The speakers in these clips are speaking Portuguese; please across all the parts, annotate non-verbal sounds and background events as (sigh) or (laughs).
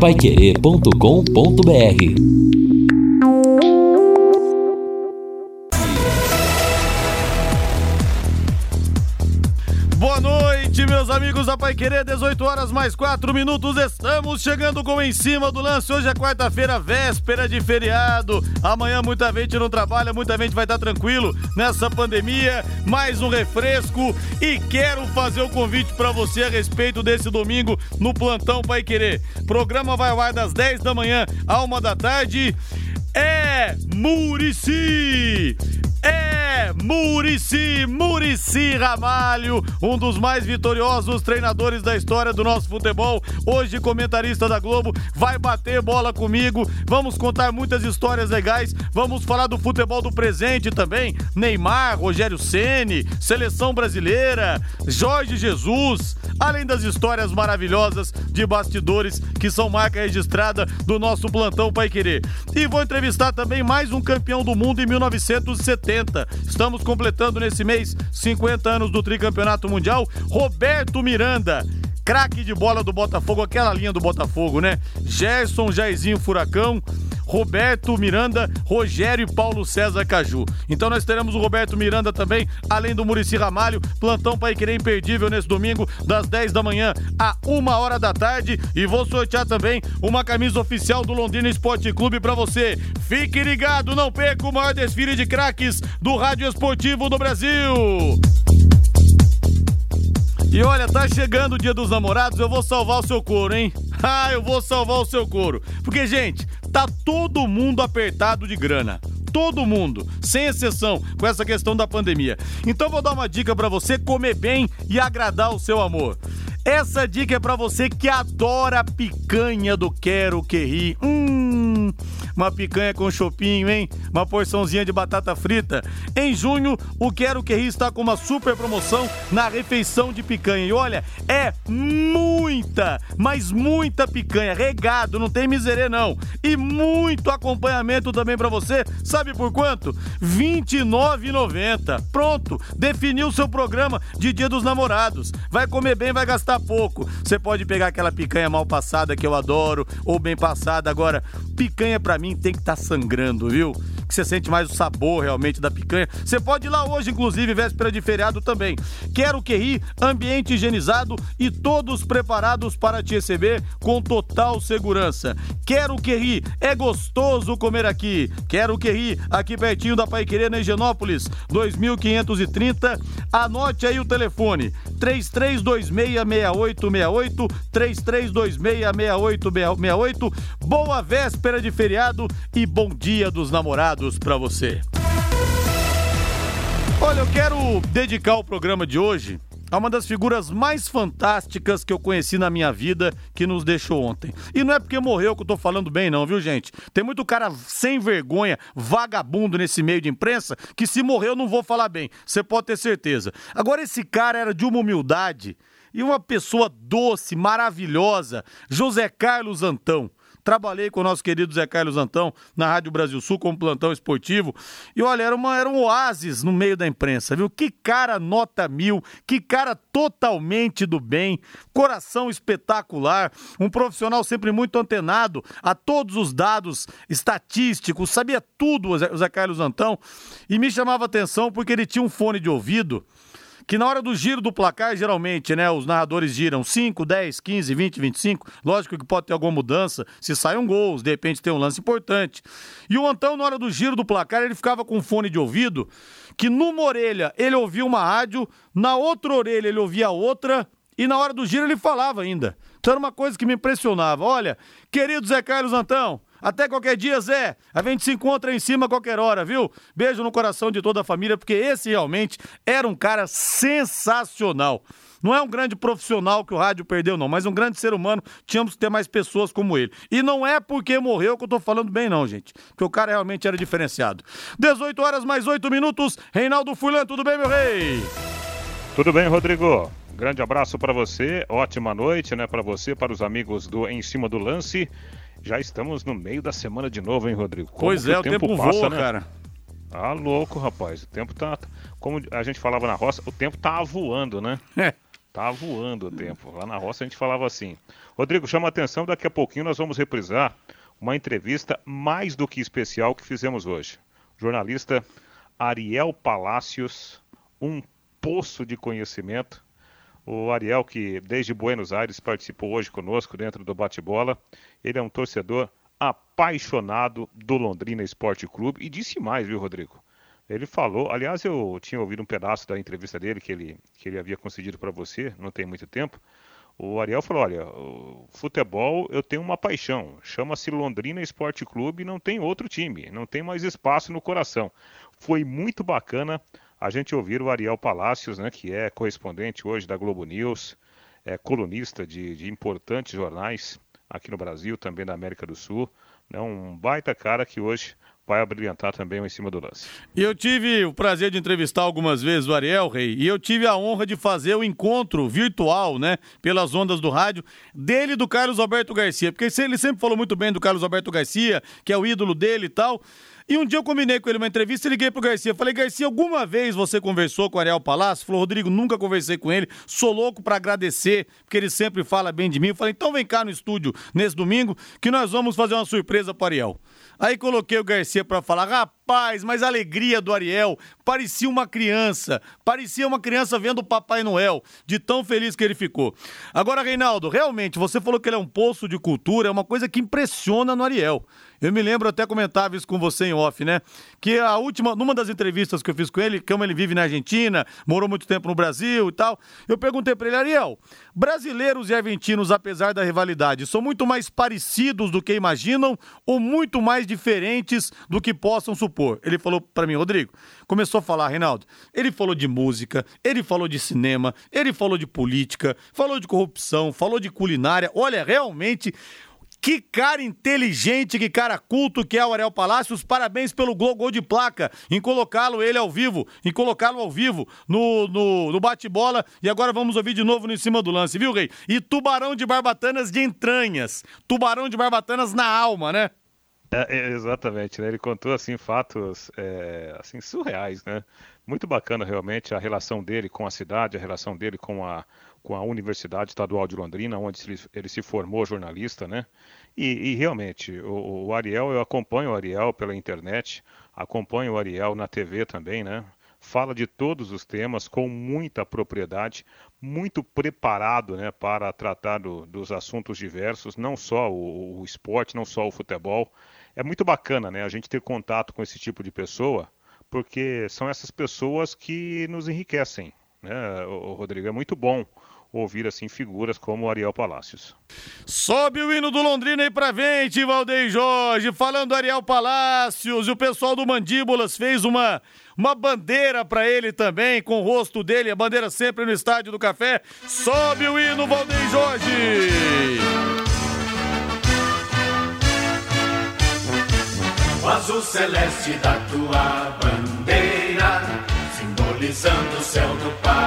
paiquerê.com.br amigos da Pai Querer, 18 horas mais 4 minutos. Estamos chegando com Em Cima do Lance. Hoje é quarta-feira, véspera de feriado. Amanhã muita gente não trabalha, muita gente vai estar tranquilo nessa pandemia. Mais um refresco e quero fazer o um convite para você a respeito desse domingo no Plantão Pai Querer. Programa vai ao ar das 10 da manhã à 1 da tarde. É Murici! É Murici, Murici Ramalho, um dos mais vitoriosos treinadores da história do nosso futebol. Hoje, comentarista da Globo, vai bater bola comigo. Vamos contar muitas histórias legais. Vamos falar do futebol do presente também. Neymar, Rogério Ceni, seleção brasileira, Jorge Jesus, além das histórias maravilhosas de bastidores que são marca registrada do nosso plantão Pai Querer. E vou entrevistar também mais um campeão do mundo em 1970. Estamos completando nesse mês 50 anos do tricampeonato mundial. Roberto Miranda craque de bola do Botafogo, aquela linha do Botafogo, né? Gerson, Jairzinho Furacão, Roberto Miranda, Rogério e Paulo César Caju. Então nós teremos o Roberto Miranda também, além do Murici Ramalho, plantão para querer imperdível nesse domingo, das 10 da manhã a 1 hora da tarde. E vou sortear também uma camisa oficial do Londrina Esporte Clube para você. Fique ligado, não perca o maior desfile de craques do Rádio Esportivo do Brasil. E olha, tá chegando o dia dos namorados, eu vou salvar o seu couro, hein? (laughs) Ah, eu vou salvar o seu couro. Porque, gente, tá todo mundo apertado de grana todo mundo, sem exceção, com essa questão da pandemia. Então vou dar uma dica para você comer bem e agradar o seu amor. Essa dica é para você que adora picanha do Quero Que Ri. Hum, uma picanha com chopinho, hein? Uma porçãozinha de batata frita. Em junho, o Quero Que Ri está com uma super promoção na refeição de picanha. E olha, é muita, mas muita picanha, regado, não tem miserê não. E muito acompanhamento também para você. Sabe por quanto? R$ 29,90. Pronto, definiu o seu programa de Dia dos Namorados. Vai comer bem, vai gastar pouco. Você pode pegar aquela picanha mal passada que eu adoro ou bem passada. Agora, picanha para mim tem que estar tá sangrando, viu? Que você sente mais o sabor realmente da picanha. Você pode ir lá hoje, inclusive, véspera de feriado também. Quero que ri, ambiente higienizado e todos preparados para te receber com total segurança. Quero que ri, é gostoso comer aqui. Quero que ri, aqui pertinho da Paiquerê, na Higienópolis, 2530. Anote aí o telefone: 33266868, 33266868. Boa véspera de feriado e bom dia dos namorados para você. Olha, eu quero dedicar o programa de hoje a uma das figuras mais fantásticas que eu conheci na minha vida que nos deixou ontem. E não é porque morreu que eu tô falando bem, não, viu, gente? Tem muito cara sem vergonha, vagabundo nesse meio de imprensa, que se morreu eu não vou falar bem. Você pode ter certeza. Agora, esse cara era de uma humildade e uma pessoa doce, maravilhosa, José Carlos Antão. Trabalhei com o nosso querido Zé Carlos Antão na Rádio Brasil Sul como plantão esportivo. E olha, era, uma, era um oásis no meio da imprensa, viu? Que cara nota mil, que cara totalmente do bem, coração espetacular, um profissional sempre muito antenado a todos os dados estatísticos, sabia tudo o Zé Carlos Antão. E me chamava atenção porque ele tinha um fone de ouvido que na hora do giro do placar, geralmente, né, os narradores giram 5, 10, 15, 20, 25. Lógico que pode ter alguma mudança, se sai um gol, de repente tem um lance importante. E o Antão, na hora do giro do placar, ele ficava com um fone de ouvido, que numa orelha ele ouvia uma rádio, na outra orelha ele ouvia outra, e na hora do giro ele falava ainda. Então era uma coisa que me impressionava. Olha, querido Zé Carlos Antão, até qualquer dia, Zé. A gente se encontra em cima a qualquer hora, viu? Beijo no coração de toda a família, porque esse realmente era um cara sensacional. Não é um grande profissional que o rádio perdeu, não, mas um grande ser humano. Tínhamos que ter mais pessoas como ele. E não é porque morreu que eu tô falando bem, não, gente. Porque o cara realmente era diferenciado. 18 horas mais 8 minutos. Reinaldo Fulan, tudo bem, meu rei? Tudo bem, Rodrigo. Grande abraço para você, ótima noite, né, para você, para os amigos do Em Cima do Lance. Já estamos no meio da semana de novo, hein, Rodrigo? Como pois é, o tempo, tempo passa, voa, né? cara. Ah, louco, rapaz. O tempo tá. Como a gente falava na roça, o tempo tá voando, né? (laughs) É. Tá voando o tempo. Lá na roça a gente falava assim. Rodrigo, chama atenção, daqui a pouquinho nós vamos reprisar uma entrevista mais do que especial que fizemos hoje. Jornalista Ariel Palácios, um poço de conhecimento. O Ariel, que desde Buenos Aires participou hoje conosco dentro do bate-bola, ele é um torcedor apaixonado do Londrina Esporte Clube e disse mais, viu, Rodrigo? Ele falou, aliás, eu tinha ouvido um pedaço da entrevista dele que ele, que ele havia concedido para você, não tem muito tempo. O Ariel falou: olha, o futebol eu tenho uma paixão, chama-se Londrina Esporte Clube, não tem outro time, não tem mais espaço no coração. Foi muito bacana a gente ouvir o Ariel Palácios, né, que é correspondente hoje da Globo News, é colunista de, de importantes jornais aqui no Brasil, também da América do Sul. Né, um baita cara que hoje vai abrilhantar também em cima do lance. E eu tive o prazer de entrevistar algumas vezes o Ariel Rei, e eu tive a honra de fazer o encontro virtual, né, pelas ondas do rádio, dele e do Carlos Alberto Garcia, porque ele sempre falou muito bem do Carlos Alberto Garcia, que é o ídolo dele e tal. E um dia eu combinei com ele uma entrevista e liguei pro Garcia. Falei, Garcia, alguma vez você conversou com o Ariel Palácio? Falou, Rodrigo, nunca conversei com ele. Sou louco para agradecer, porque ele sempre fala bem de mim. Eu falei, então vem cá no estúdio nesse domingo que nós vamos fazer uma surpresa pro Ariel. Aí coloquei o Garcia para falar, rapaz, mas a alegria do Ariel parecia uma criança, parecia uma criança vendo o Papai Noel, de tão feliz que ele ficou. Agora, Reinaldo, realmente, você falou que ele é um poço de cultura, é uma coisa que impressiona no Ariel. Eu me lembro, até comentava isso com você em off, né? Que a última, numa das entrevistas que eu fiz com ele, como ele vive na Argentina, morou muito tempo no Brasil e tal, eu perguntei para ele, Ariel, brasileiros e argentinos, apesar da rivalidade, são muito mais parecidos do que imaginam ou muito mais diferentes do que possam supor? Ele falou para mim, Rodrigo, começou a falar, Reinaldo, ele falou de música, ele falou de cinema, ele falou de política, falou de corrupção, falou de culinária. Olha, realmente que cara inteligente, que cara culto que é o Ariel Palácios. Parabéns pelo gol, gol de placa, em colocá-lo ele ao vivo, em colocá-lo ao vivo no, no, no bate-bola. E agora vamos ouvir de novo no em cima do lance, viu, Rei? E tubarão de barbatanas de entranhas. Tubarão de barbatanas na alma, né? É, é, exatamente, né? Ele contou assim fatos é, assim surreais, né? Muito bacana realmente a relação dele com a cidade, a relação dele com a com a Universidade Estadual de Londrina, onde ele se formou jornalista, né? E, e realmente, o, o, Ariel, eu acompanho o Ariel pela internet, acompanho o Ariel na TV também, né? Fala de todos os temas com muita propriedade, muito preparado né, para tratar do, dos assuntos diversos, não só o, o esporte, não só o futebol. É muito bacana né, a gente ter contato com esse tipo de pessoa, porque são essas pessoas que nos enriquecem. Né, o Rodrigo? É muito bom ouvir assim figuras como Ariel Palácios. Sobe o hino do Londrina aí pra frente, Valdeir Jorge, falando Ariel Palácios, e o pessoal do Mandíbulas fez uma uma bandeira para ele também, com o rosto dele, a bandeira sempre no Estádio do Café. Sobe o hino, Valdeir Jorge! O azul celeste da tua bandeira, simbolizando o céu do Paraná.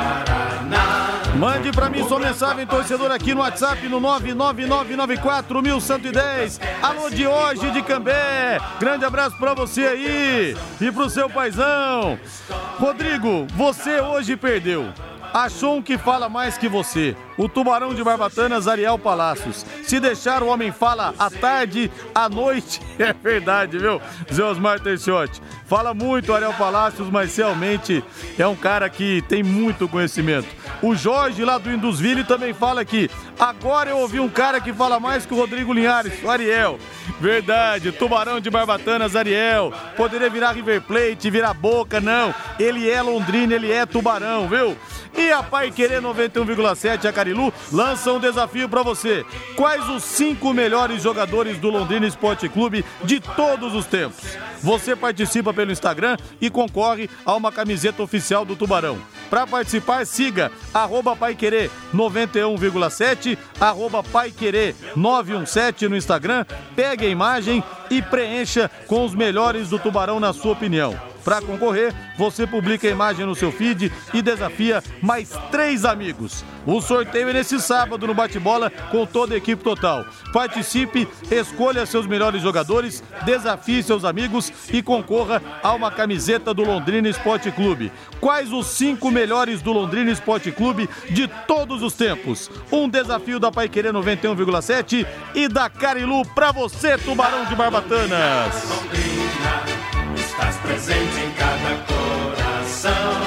Mensagem, torcedor, aqui no WhatsApp no 99994110. Alô de hoje de Cambé. Grande abraço para você aí e pro seu paizão. Rodrigo, você hoje perdeu. Achou um que fala mais que você. O tubarão de Barbatanas, Ariel Palácios. Se deixar, o homem fala à tarde, à noite. (laughs) É verdade, viu? Zé Osmar Terciotti. Fala muito, Ariel Palácios, mas realmente é um cara que tem muito conhecimento. O Jorge, lá do Indusville, também fala aqui. Agora eu ouvi um cara que fala mais que o Rodrigo Linhares, o Ariel. Verdade, tubarão de Barbatanas, Ariel. Poderia virar River Plate, virar Boca, não. Ele é Londrina, ele é tubarão, viu? E a Pai Querer 91,7 a Carilu lança um desafio para você. Quais os cinco melhores jogadores do Londrina Esporte Clube de todos os tempos? Você participa pelo Instagram e concorre a uma camiseta oficial do Tubarão. Para participar, siga arroba Paiquerê 91,7, arroba Paiquerê 917 no Instagram, pegue a imagem e preencha com os melhores do Tubarão na sua opinião. Para concorrer, você publica a imagem no seu feed e desafia mais três amigos. O sorteio é nesse sábado no bate-bola com toda a equipe total. Participe, escolha seus melhores jogadores, desafie seus amigos e concorra a uma camiseta do Londrina Esporte Clube. Quais os cinco melhores do Londrina Esporte Clube de todos os tempos? Um desafio da Paiquerê 91,7 e da Carilu para você, Tubarão de Barbatanas. Estás presente em cada coração.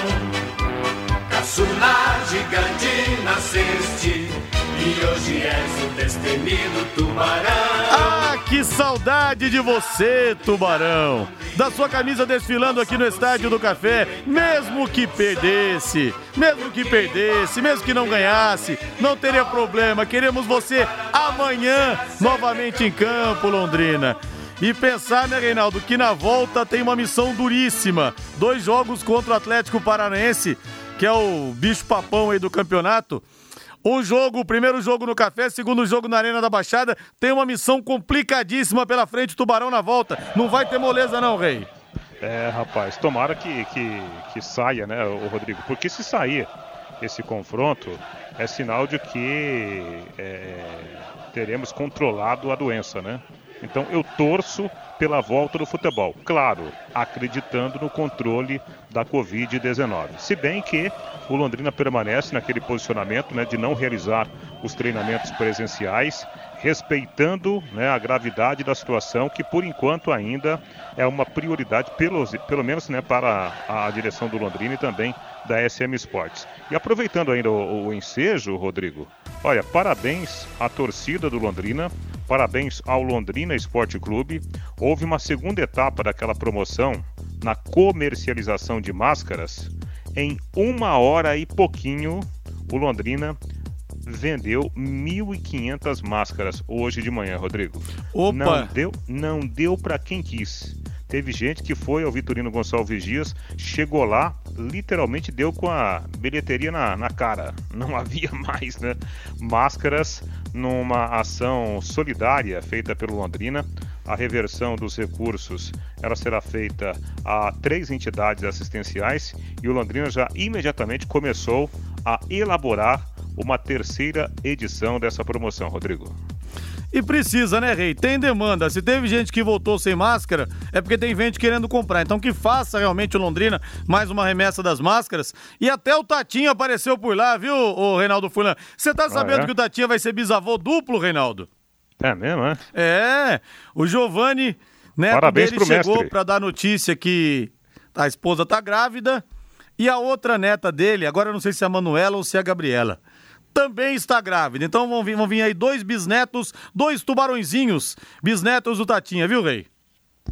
Caçula gigante nasceste e hoje és o destemido tubarão. Ah, que saudade de você, Tubarão! Da sua camisa desfilando aqui no Estádio do Café, mesmo que perdesse, mesmo que perdesse, mesmo que não ganhasse, não teria problema. Queremos você amanhã novamente em campo, Londrina. E pensar, né, Reinaldo, que na volta tem uma missão duríssima. Dois jogos contra o Atlético Paranaense, que é o bicho papão aí do campeonato. Um jogo, o primeiro jogo no Café, segundo jogo na Arena da Baixada. Tem uma missão complicadíssima pela frente, Tubarão na volta. Não vai ter moleza não, Rei. É, rapaz, tomara que, que, que saia, né, o Rodrigo? Porque se sair esse confronto, é sinal de que é, teremos controlado a doença, né? Então eu torço pela volta do futebol. Claro, acreditando no controle da Covid-19. Se bem que o Londrina permanece naquele posicionamento né, de não realizar os treinamentos presenciais, respeitando né, a gravidade da situação, que por enquanto ainda é uma prioridade, pelo, pelo menos né, para a, a direção do Londrina e também da SM Sports. E aproveitando ainda o, o ensejo, Rodrigo, olha, parabéns à torcida do Londrina, parabéns ao Londrina Esporte Clube. Houve uma segunda etapa daquela promoção na comercialização de máscaras. Em uma hora e pouquinho, o Londrina vendeu 1.500 máscaras hoje de manhã, Rodrigo. Opa! Não deu, não deu para quem quis. Teve gente que foi ao Vitorino Gonçalves Dias, chegou lá, literalmente deu com a bilheteria na, na cara. Não (laughs) havia mais, né? Máscaras numa ação solidária feita pelo Londrina. A reversão dos recursos ela será feita a três entidades assistenciais e o Londrina já imediatamente começou a elaborar uma terceira edição dessa promoção, Rodrigo. E precisa, né, Rei? Tem demanda. Se teve gente que voltou sem máscara, é porque tem gente querendo comprar. Então que faça realmente o Londrina mais uma remessa das máscaras. E até o Tatinho apareceu por lá, viu, o Reinaldo Fulan? Você tá sabendo ah, é? que o Tatinho vai ser bisavô duplo, Reinaldo? É mesmo, é? É. O Giovanni, neto Parabéns dele, chegou pra dar notícia que a esposa tá grávida. E a outra neta dele, agora eu não sei se é a Manuela ou se é a Gabriela também está grávida. Então vão vir, vão vir aí dois bisnetos, dois tubarõezinhos, bisnetos do Tatinha, viu, Rei?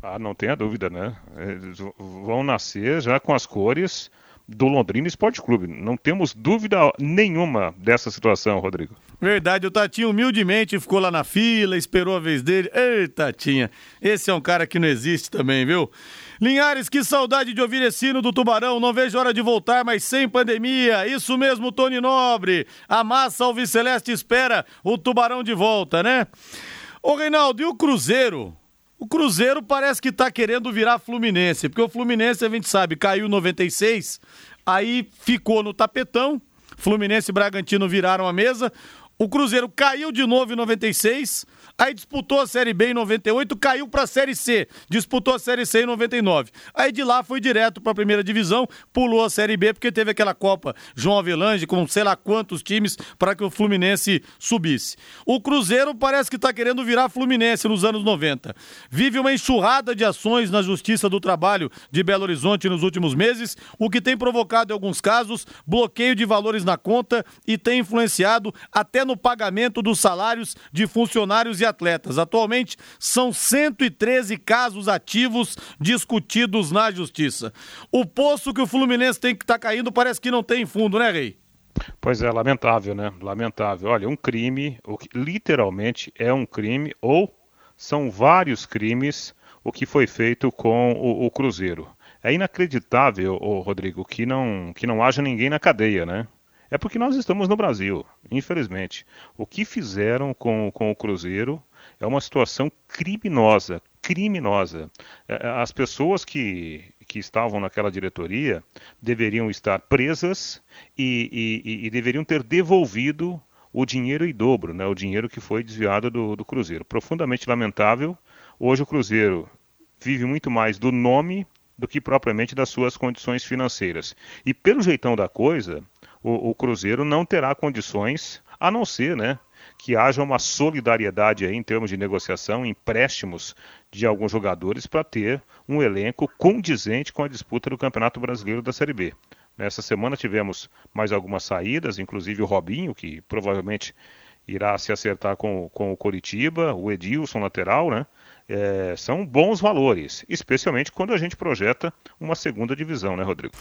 Ah, não tenha dúvida, né? Eles vão nascer já com as cores do Londrina Esporte Clube. Não temos dúvida nenhuma dessa situação, Rodrigo. Verdade, o Tatinho humildemente ficou lá na fila, esperou a vez dele. Ei, Tatinha, esse é um cara que não existe também, viu? Linhares, que saudade de ouvir esse hino do Tubarão. Não vejo hora de voltar, mas sem pandemia. Isso mesmo, Tony Nobre. A massa alviceleste espera o Tubarão de volta, né? Ô, Reinaldo, e o Cruzeiro? O Cruzeiro parece que tá querendo virar Fluminense, porque o Fluminense, a gente sabe, caiu em 96, aí ficou no tapetão. Fluminense e Bragantino viraram a mesa. O Cruzeiro caiu de novo em 96, aí disputou a Série B em 98, caiu para a Série C, disputou a Série C em 99. Aí de lá foi direto para a primeira divisão, pulou a Série B porque teve aquela Copa João Avelange com sei lá quantos times para que o Fluminense subisse. O Cruzeiro parece que está querendo virar Fluminense nos anos 90. Vive uma enxurrada de ações na Justiça do Trabalho de Belo Horizonte nos últimos meses, o que tem provocado em alguns casos bloqueio de valores na conta e tem influenciado até no pagamento dos salários de funcionários e atletas. Atualmente, são 113 casos ativos discutidos na Justiça. O poço que o Fluminense tem que estar tá caindo parece que não tem fundo, né, Rei? Pois é, lamentável, né? Lamentável. Olha, um crime, literalmente é um crime, ou são vários crimes o que foi feito com o, o Cruzeiro. É inacreditável, ô, Rodrigo, que não, que não haja ninguém na cadeia, né? É porque nós estamos no Brasil, infelizmente. O que fizeram com, com o Cruzeiro é uma situação criminosa, criminosa. É, As pessoas que, que estavam naquela diretoria deveriam estar presas e, e, e deveriam ter devolvido o dinheiro em dobro, né, o dinheiro que foi desviado do, do Cruzeiro. Profundamente lamentável. Hoje o Cruzeiro vive muito mais do nome do que propriamente das suas condições financeiras. E pelo jeitão da coisa, o, o Cruzeiro não terá condições, a não ser, né, que haja uma solidariedade aí em termos de negociação, empréstimos de alguns jogadores para ter um elenco condizente com a disputa do Campeonato Brasileiro da Série B. Nessa semana tivemos mais algumas saídas, inclusive o Robinho, que provavelmente irá se acertar com, com o Coritiba, o Edilson lateral, né? É, são bons valores, especialmente quando a gente projeta uma segunda divisão, né, Rodrigo?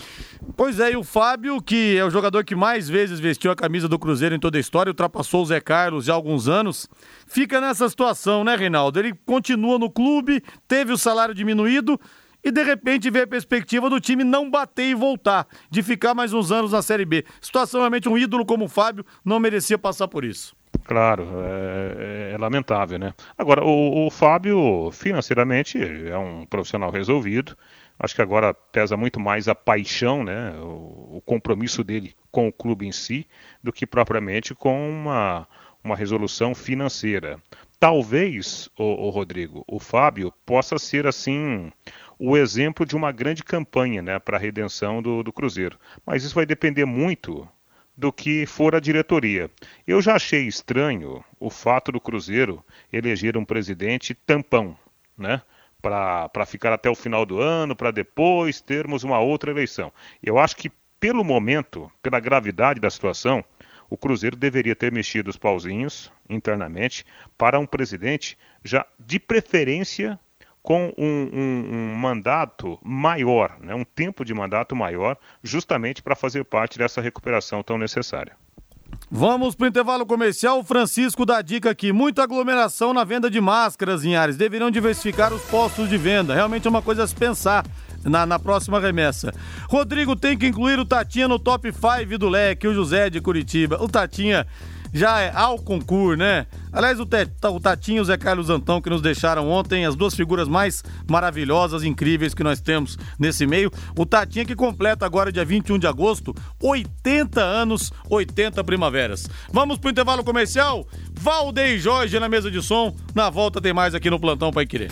Pois é, e o Fábio, que é o jogador que mais vezes vestiu a camisa do Cruzeiro em toda a história, ultrapassou o Zé Carlos já há alguns anos, fica nessa situação, né, Reinaldo? Ele continua no clube, teve o salário diminuído e de repente vê a perspectiva do time não bater e voltar, de ficar mais uns anos na Série B. Situação realmente um ídolo como o Fábio não merecia passar por isso. Claro, é, é, é lamentável, né? Agora, o, o, Fábio, financeiramente, é um profissional resolvido. Acho que agora pesa muito mais a paixão, né? O, o compromisso dele com o clube em si, do que propriamente com uma, uma resolução financeira. Talvez, o, o Rodrigo, o Fábio possa ser assim o exemplo de uma grande campanha né, para a redenção do, do Cruzeiro. Mas isso vai depender muito do que for a diretoria. Eu já achei estranho o fato do Cruzeiro eleger um presidente tampão, né? Para ficar até o final do ano, para depois termos uma outra eleição. Eu acho que, pelo momento, pela gravidade da situação, o Cruzeiro deveria ter mexido os pauzinhos internamente para um presidente já de preferência com um, um, um, mandato maior, né, um tempo de mandato maior, justamente para fazer parte dessa recuperação tão necessária. Vamos para o intervalo comercial. O Francisco dá dica aqui: muita aglomeração na venda de máscaras em áreas. Deveriam diversificar os postos de venda. Realmente é uma coisa a se pensar. Na, na, próxima remessa. Rodrigo tem que incluir o Tatinha no top 5 do leque, o José de Curitiba. O Tatinha já é ao concurso, né? Aliás, o, o Tatinho e o Zé Carlos Antão que nos deixaram ontem, as duas figuras mais maravilhosas, incríveis que nós temos nesse meio. O Tatinha que completa agora, dia 21 de agosto, 80 anos, 80 primaveras. Vamos pro intervalo comercial? Valdeir Jorge na mesa de som. Na volta tem mais aqui no Plantão Pai Querer.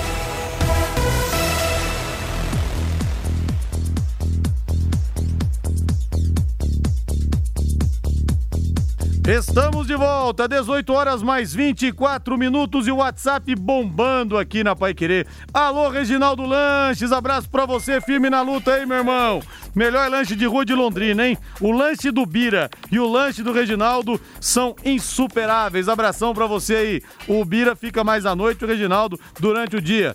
Estamos de volta, 18 horas mais 24 minutos e o WhatsApp bombando aqui na Pai Querer. Alô, Reginaldo Lanches, abraço pra você, firme na luta aí, meu irmão. Melhor lanche de rua de Londrina, hein? O lanche do Bira e o lanche do Reginaldo são insuperáveis. Abração pra você aí. O Bira fica mais à noite, o Reginaldo durante o dia.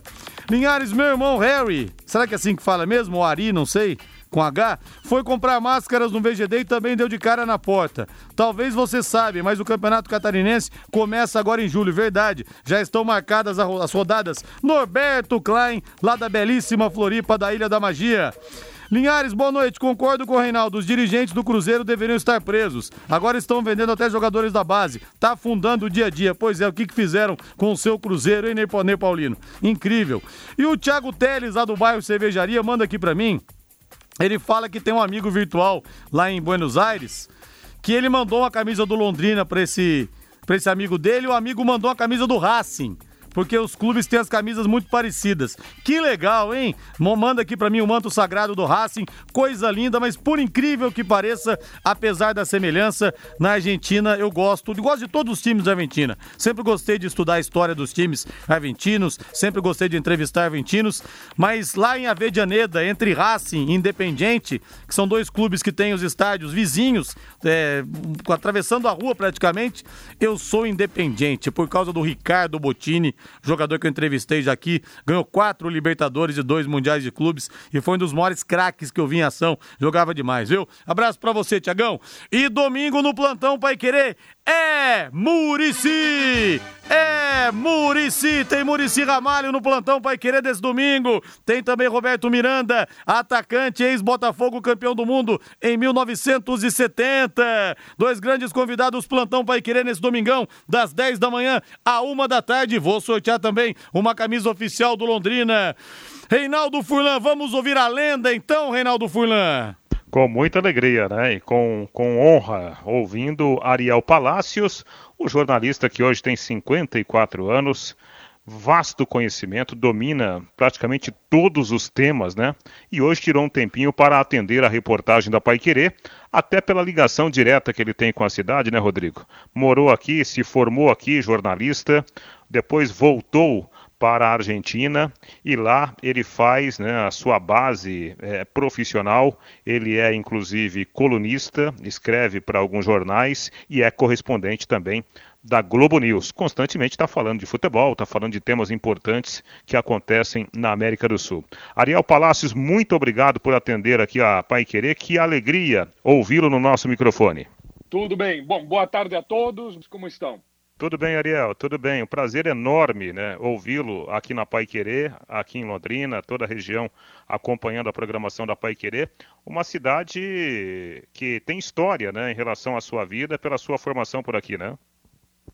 Linhares, meu irmão Harry, será que é assim que fala mesmo? O Ari, não sei com H, foi comprar máscaras no VGD e também deu de cara na porta. Talvez você sabe, mas o Campeonato Catarinense começa agora em julho, verdade. Já estão marcadas as rodadas Norberto Klein, lá da belíssima Floripa da Ilha da Magia. Linhares, boa noite. Concordo com o Reinaldo. Os dirigentes do Cruzeiro deveriam estar presos. Agora estão vendendo até jogadores da base. Tá afundando o dia a dia. Pois é, o que, que fizeram com o seu Cruzeiro, hein, Ney Paulino? Incrível. E o Thiago Teles, lá do bairro Cervejaria, manda aqui para mim ele fala que tem um amigo virtual lá em Buenos Aires que ele mandou uma camisa do Londrina para esse, esse amigo dele o amigo mandou uma camisa do Racing porque os clubes têm as camisas muito parecidas. Que legal, hein? Manda aqui para mim o manto sagrado do Racing, coisa linda, mas por incrível que pareça, apesar da semelhança, na Argentina eu gosto, eu gosto de todos os times da Argentina. Sempre gostei de estudar a história dos times argentinos, sempre gostei de entrevistar argentinos, mas lá em Avedianeda, entre Racing e Independiente, que são dois clubes que têm os estádios vizinhos, é, atravessando a rua praticamente, eu sou independente por causa do Ricardo Bottini, jogador que eu entrevistei já aqui, ganhou quatro Libertadores e dois Mundiais de Clubes e foi um dos maiores craques que eu vi em ação. Jogava demais, viu? Abraço pra você, Tiagão. E domingo no plantão Pai Querer é Murici! é Murici. Tem Murici Ramalho no plantão Pai Querer desse domingo. Tem também Roberto Miranda, atacante, ex-Botafogo, campeão do mundo em 1970. Dois grandes convidados, plantão Pai Querer nesse domingão, das 10 da manhã à 1 da tarde. Vou também uma camisa oficial do Londrina. Reinaldo Furlan, vamos ouvir a lenda então, Reinaldo Furlan. Com muita alegria, né? E com, com honra, ouvindo Ariel Palácios, o jornalista que hoje tem 54 anos, vasto conhecimento, domina praticamente todos os temas, né? E hoje tirou um tempinho para atender a reportagem da Pai Querer, até pela ligação direta que ele tem com a cidade, né, Rodrigo? Morou aqui, se formou aqui, jornalista, depois voltou para a Argentina e lá ele faz né, a sua base é, profissional. Ele é inclusive colunista, escreve para alguns jornais e é correspondente também da Globo News. Constantemente está falando de futebol, está falando de temas importantes que acontecem na América do Sul. Ariel Palácios, muito obrigado por atender aqui a Pai Querer. Que alegria ouvi-lo no nosso microfone. Tudo bem. Bom, boa tarde a todos. Como estão? Tudo bem, Ariel, tudo bem. Um prazer enorme né, ouvi-lo aqui na Pai Querer, aqui em Londrina, toda a região acompanhando a programação da Pai Querer. Uma cidade que tem história né, em relação à sua vida, pela sua formação por aqui, né?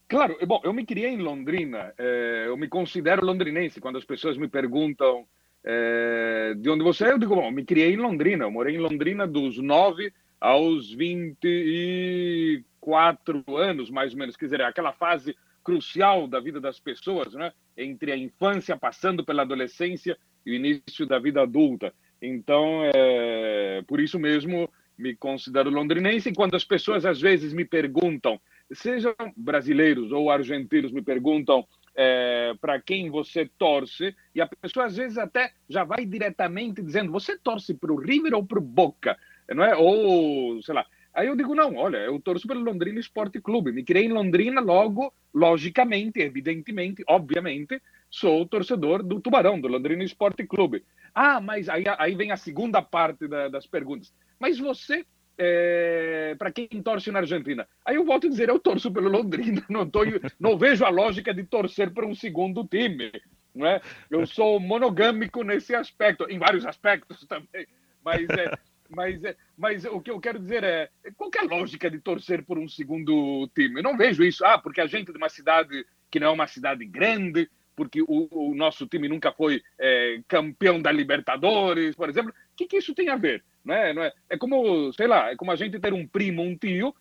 Claro, bom, eu me criei em Londrina, é, eu me considero londrinense. Quando as pessoas me perguntam é, de onde você é, eu digo, bom, me criei em Londrina. Eu morei em Londrina dos 9 aos 20 quatro anos, mais ou menos, quer dizer, aquela fase crucial da vida das pessoas, né? entre a infância, passando pela adolescência e o início da vida adulta. Então, é, por isso mesmo, me considero londrinense. E quando as pessoas às vezes me perguntam, sejam brasileiros ou argentinos, me perguntam é, para quem você torce, e a pessoa às vezes até já vai diretamente dizendo: você torce para o River ou para o Boca? Não é? Ou, sei lá, Aí eu digo, não, olha, eu torço pelo Londrina Esporte Clube. Me criei em Londrina, logo, logicamente, evidentemente, obviamente, sou torcedor do Tubarão, do Londrina Esporte Clube. Ah, mas aí, aí vem a segunda parte da, das perguntas. Mas você, é, para quem torce na Argentina? Aí eu volto a dizer, eu torço pelo Londrina, (laughs) não, tô, não vejo a lógica de torcer para um segundo time. Não é? Eu sou monogâmico nesse aspecto, em vários aspectos (laughs) também. Mas é, mas, é, mas o que eu quero dizer é, qual é a lógica de torcer por um segundo time? Eu não vejo isso. Ah, porque a gente de uma cidade que não é uma cidade grande, porque o, o nosso time nunca foi é, campeão da Libertadores, por exemplo. O que, que isso tem a ver? Não é, não é, é como, sei lá, é como a gente ter um primo, um tio,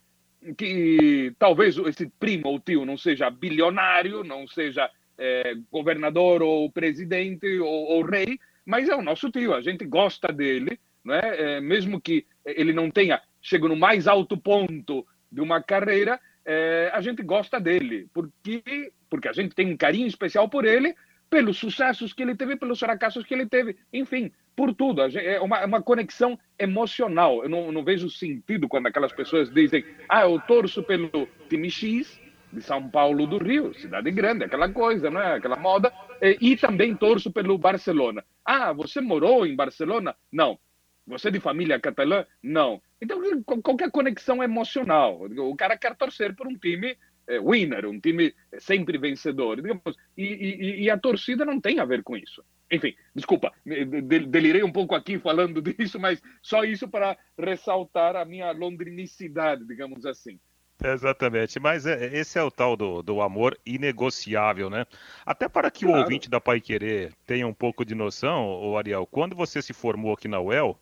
que talvez esse primo ou tio não seja bilionário, não seja é, governador ou presidente ou, ou rei, mas é o nosso tio, a gente gosta dele, né? É, mesmo que ele não tenha chegado no mais alto ponto de uma carreira, é, a gente gosta dele, porque, porque a gente tem um carinho especial por ele, pelos sucessos que ele teve, pelos fracassos que ele teve, enfim, por tudo. É uma, uma, conexão emocional. Eu não, não, vejo sentido quando aquelas pessoas dizem, ah, eu torço pelo time X de São Paulo do Rio, cidade grande, aquela coisa, não é? Aquela moda. E, e também torço pelo Barcelona. Ah, você morou em Barcelona? Não. Você é de família catalã? Não. Então, qualquer conexão emocional. O cara quer torcer por um time é, winner, um time sempre vencedor. Digamos, e, e, e, a torcida não tem a ver com isso. Enfim, desculpa, delirei um pouco aqui falando (laughs) disso, mas só isso para ressaltar a minha londrinicidade, digamos assim. Exatamente, mas é, esse é o tal do, do amor inegociável, né? Até para que claro. o ouvinte da Pai Querer tenha um pouco de noção, o Ariel, quando você se formou aqui na UEL,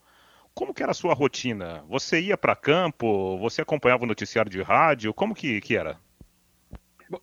como que era a sua rotina? Você ia para campo? Você acompanhava o noticiário de rádio? Como que, que era?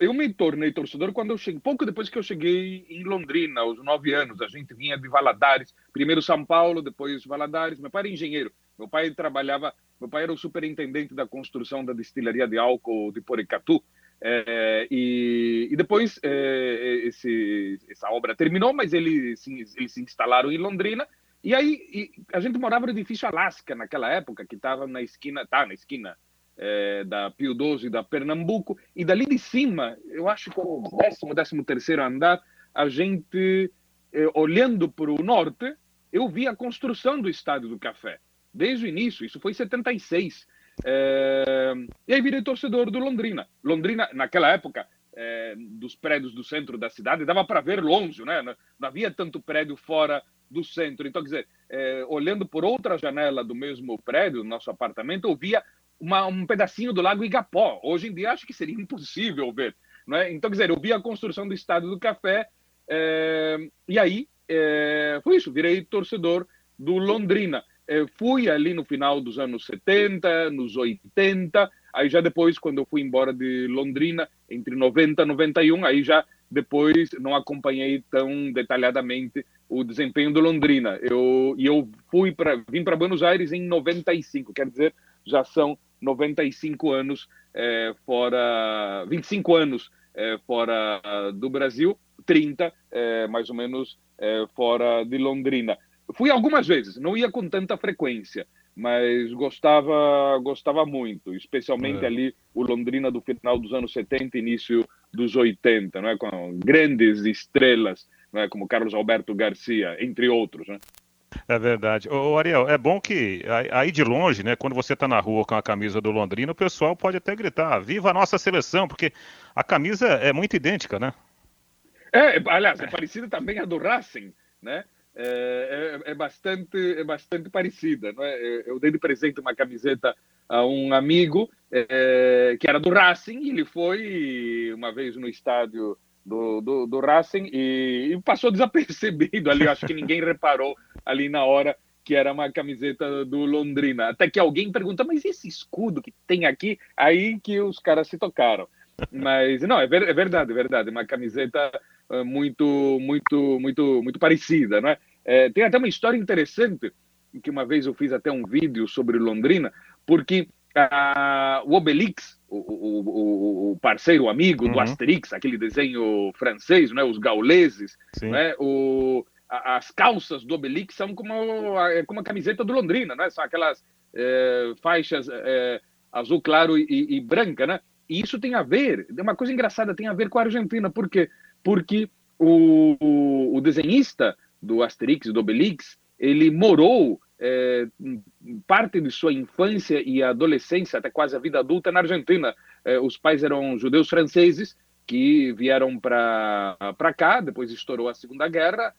Eu me tornei torcedor quando eu cheguei, pouco depois que eu cheguei em Londrina, aos nove anos. A gente vinha de Valadares, primeiro São Paulo, depois Valadares. Meu pai era engenheiro. Meu pai trabalhava, meu pai era o superintendente da construção da destilaria de álcool de Porecatu. É, e, e, depois é, esse, essa obra terminou, mas eles, eles se instalaram em Londrina e aí e a gente morava no edifício Alasca naquela época, que estava na esquina, tá na esquina é, da Pio 12 e da Pernambuco, e dali de cima, eu acho que o décimo, décimo terceiro andar, a gente, é, olhando para o norte, eu vi a construção do Estádio do Café, desde o início, isso foi em 76. É, e aí virei torcedor do Londrina. Londrina, naquela época, é, dos prédios do centro da cidade, dava para ver longe, né? Não, havia tanto prédio fora do centro. Então, quer dizer, é, olhando por outra janela do mesmo prédio, do nosso apartamento, eu via uma, um pedacinho do Lago Igapó. Hoje em dia, acho que seria impossível ver. Né? Então, quer dizer, eu vi a construção do Estádio do Café é, e aí é, foi isso, virei torcedor do Londrina. É, fui ali no final dos anos 70, nos 80, aí já depois, quando eu fui embora de Londrina, entre 90 e 91, aí já depois não acompanhei tão detalhadamente o desempenho do Londrina. Eu, e eu fui para vim para Buenos Aires em 95, quer dizer, já são 95 anos é, fora, 25 anos é, fora do Brasil, 30 é, mais ou menos fora de Londrina. Fui algumas vezes, não ia com tanta frequência, mas gostava gostava muito, especialmente é. ali o Londrina do final dos anos 70, início dos 80, não é? com grandes estrelas, não é? como Carlos Alberto Garcia, entre outros. Né? É verdade. Ô, Ariel, é bom que aí de longe, né, quando você está na rua com a camisa do Londrina, o pessoal pode até gritar: Viva a nossa seleção! Porque a camisa é muito idêntica, né? É, aliás, é parecida também a do Racing, né? É, é, é, bastante, é bastante parecida. Não é? Eu dei de presente uma camiseta a um amigo é, que era do Racing, ele foi uma vez no estádio do, do, do Racing e, e, passou (laughs) desapercebido ali. Acho que ninguém reparou ali na hora que era uma camiseta do Londrina. Até que alguém pergunta, mas esse escudo que tem aqui? Aí que os caras se tocaram. Mas não, é, ver, é verdade, é verdade. Uma camiseta eh, muito, muito, muito, muito parecida, não é? é? Tem até uma história interessante que uma vez eu fiz até um vídeo sobre Londrina, porque uh, o Obelix, o, o, o, parceiro, o amigo uhum. do Asterix, aquele desenho francês, né? Os gauleses, né? O, as calças do Obelix são como, como a camiseta do Londrina, né? São aquelas é, faixas é, azul claro e, e, branca, né? E isso tem a ver, é uma coisa engraçada, tem a ver com a Argentina, porque porque o, o, o desenhista do Asterix, do Obelix, ele morou é, parte de sua infância e adolescência, até quase a vida adulta, na Argentina. É, os pais eram judeus franceses que vieram para cá, depois estourou a Segunda Guerra,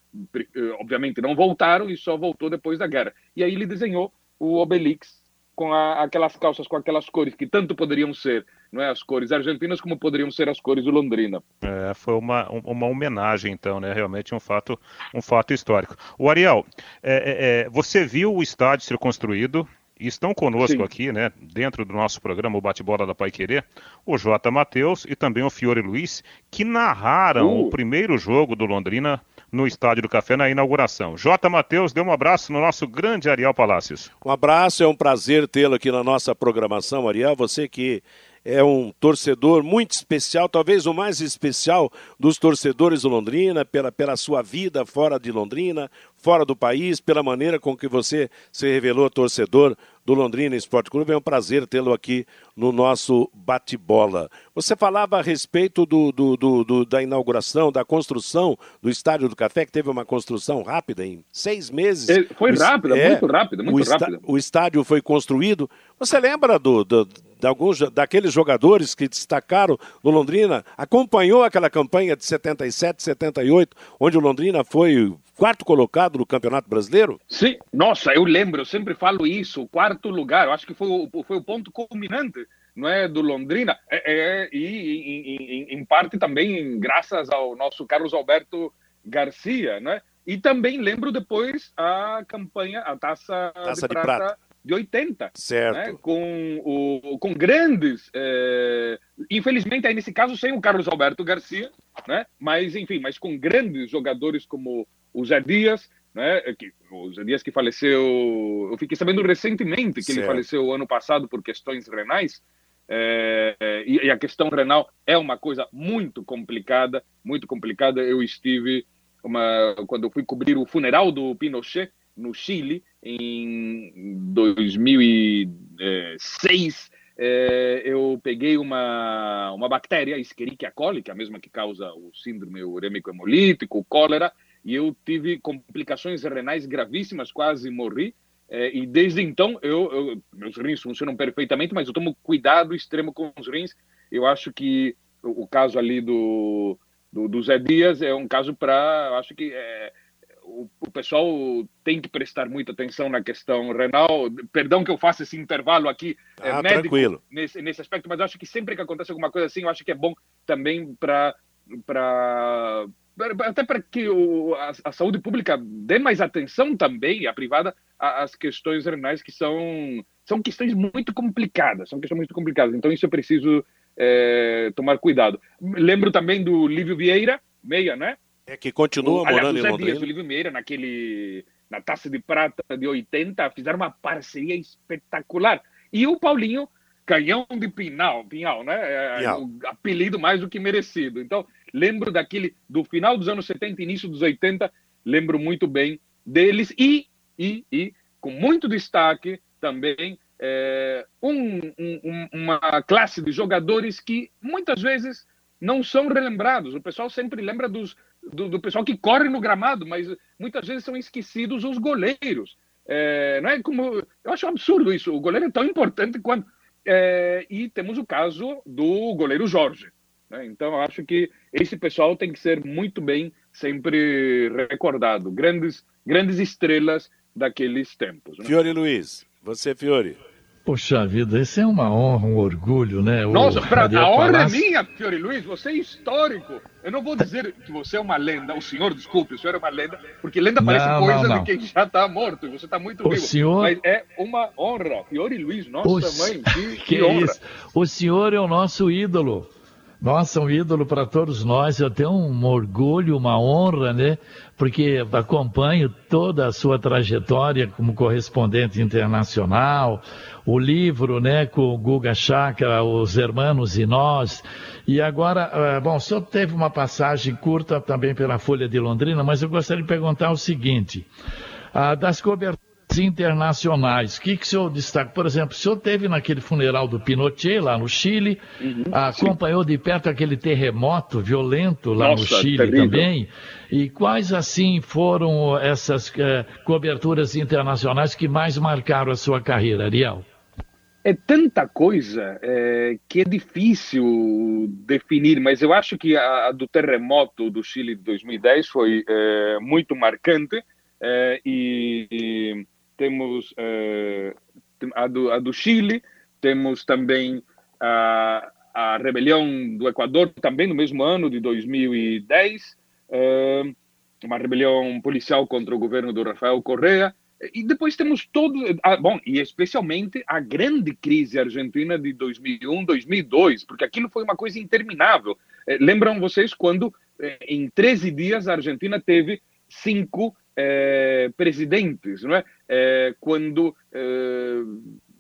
obviamente não voltaram e só voltou depois da guerra. E aí ele desenhou o Obelix com a, aquelas calças com aquelas cores que tanto poderiam ser não é as cores argentinas como poderiam ser as cores do Londrina. É, foi uma, uma homenagem então, né? Realmente um fato um fato histórico. O Ariel, é, é, é você viu o estádio ser construído? E estão conosco Sim. aqui, né, dentro do nosso programa, o Bate-Bola da Pai Querer, o J. Matheus e também o Fiore Luiz, que narraram uh. o primeiro jogo do Londrina no Estádio do Café na inauguração. J. Matheus, dê um abraço no nosso grande Ariel Palácios. Um abraço, é um prazer tê-lo aqui na nossa programação, Ariel. Você que é um torcedor muito especial, talvez o mais especial dos torcedores do Londrina, pela, pela sua vida fora de Londrina, fora do país, pela maneira com que você se revelou torcedor do Londrina Esporte Clube. É um prazer tê-lo aqui no nosso bate-bola. Você falava a respeito do, do, do, do, da inauguração, da construção do Estádio do Café, que teve uma construção rápida em seis meses. Foi rápida, é, muito rápida, muito o rápida. O estádio foi construído. Você lembra do, do, de alguns daqueles jogadores que destacaram no Londrina? Acompanhou aquela campanha de 77, 78, onde o Londrina foi quarto colocado no Campeonato Brasileiro? Sim, nossa, eu lembro, eu sempre falo isso, quarto lugar, eu acho que foi o, foi o ponto culminante não é, do Londrina, é, é e em, em, parte também graças ao nosso Carlos Alberto Garcia, né? E também lembro depois a campanha, a taça, taça de, de, prata, prata. De 80, certo. Né? Com, o, com grandes, é, infelizmente aí nesse caso sem o Carlos Alberto Garcia, né? Mas enfim, mas com grandes jogadores como o Zé Dias, né? Que, o Zé Dias que faleceu, eu fiquei sabendo recentemente que certo. ele faleceu ano passado por questões renais. É, e, a questão renal é uma coisa muito complicada, muito complicada. Eu estive uma, quando fui cobrir o funeral do Pinochet no Chile em 2006. É, eu peguei uma, uma bactéria, Escherichia coli, que é a mesma que causa o síndrome urêmico hemolítico, o cólera, e eu tive complicações renais gravíssimas, quase morri. É, e desde então, eu, eu, meus rins funcionam perfeitamente, mas eu tomo cuidado extremo com os rins. Eu acho que o, o caso ali do, do, do, Zé Dias é um caso para, acho que é, o, o, pessoal tem que prestar muita atenção na questão renal. Perdão que eu faça esse intervalo aqui é, ah, médico tranquilo. Nesse, nesse aspecto, mas acho que sempre que acontece alguma coisa assim, eu acho que é bom também para para até para que o, a, a, saúde pública dê mais atenção também, a privada, às questões renais que são, são questões muito complicadas, são questões muito complicadas. Então isso é preciso é, tomar cuidado. Lembro também do Lívio Vieira, meia, né? É que continua o, morando aliás, em Londrina. Dias, o Lívio Vieira, naquele, na Taça de Prata de 80, fizeram uma parceria espetacular. E o Paulinho, canhão de Pinal, Pinhal, né? É, Pinhal. O apelido mais do que merecido. Então, lembro daquele, do final dos anos 70, início dos 80, lembro muito bem deles e, e, e com muito destaque também é, um, um, uma classe de jogadores que muitas vezes não são relembrados. O pessoal sempre lembra dos, do, do pessoal que corre no gramado, mas muitas vezes são esquecidos os goleiros. É, não é como eu acho absurdo isso. O goleiro é tão importante quanto é, e temos o caso do goleiro Jorge. Né? Então, acho que esse pessoal tem que ser muito bem sempre recordado. Grandes, grandes estrelas daqueles tempos. Né? Fiore Luiz, você, Fiore. Poxa vida, isso é uma honra, um orgulho, né? Nossa, pra, a honra é minha, Fiore Luiz, você é histórico. Eu não vou dizer que você é uma lenda, o senhor, desculpe, o senhor é uma lenda, porque lenda parece não, coisa não, não. de quem já está morto, e você está muito o vivo. Senhor... Mas é uma honra, Fiore Luiz, nossa o... mãe, que, que, (laughs) que honra. Isso? O senhor é o nosso ídolo. Nossa, um ídolo para todos nós. Eu tenho um orgulho, uma honra, né? Porque acompanho toda a sua trajetória como correspondente internacional, o livro, né, com o Guga Chakra, Os Hermanos e Nós. E agora, eh, bom, o senhor teve uma passagem curta também pela Folha de Londrina, mas eu gostaria de perguntar o seguinte: ah, das coberturas internacionais. O que, que o senhor destaca? Por exemplo, o senhor teve naquele funeral do Pinochet, lá no Chile, uhum, acompanhou sim. de perto aquele terremoto violento lá Nossa, no Chile terrível. também. E quais, assim, foram essas uh, coberturas internacionais que mais marcaram a sua carreira, Ariel? É tanta coisa é, que é difícil definir, mas eu acho que a, a do terremoto do Chile de 2010 foi é, muito marcante. É, e, temos uh, a, do, a do Chile, temos também a, a rebelião do Equador, também no mesmo ano de 2010, uh, eh, uma rebelião policial contra o governo do Rafael Correa, e depois temos todo, ah, bom, e especialmente a grande crise argentina de 2001, 2002, porque aquilo foi uma coisa interminável. Eh, lembram vocês quando, em 13 dias, a Argentina teve cinco é, presidentes, não é? É quando é,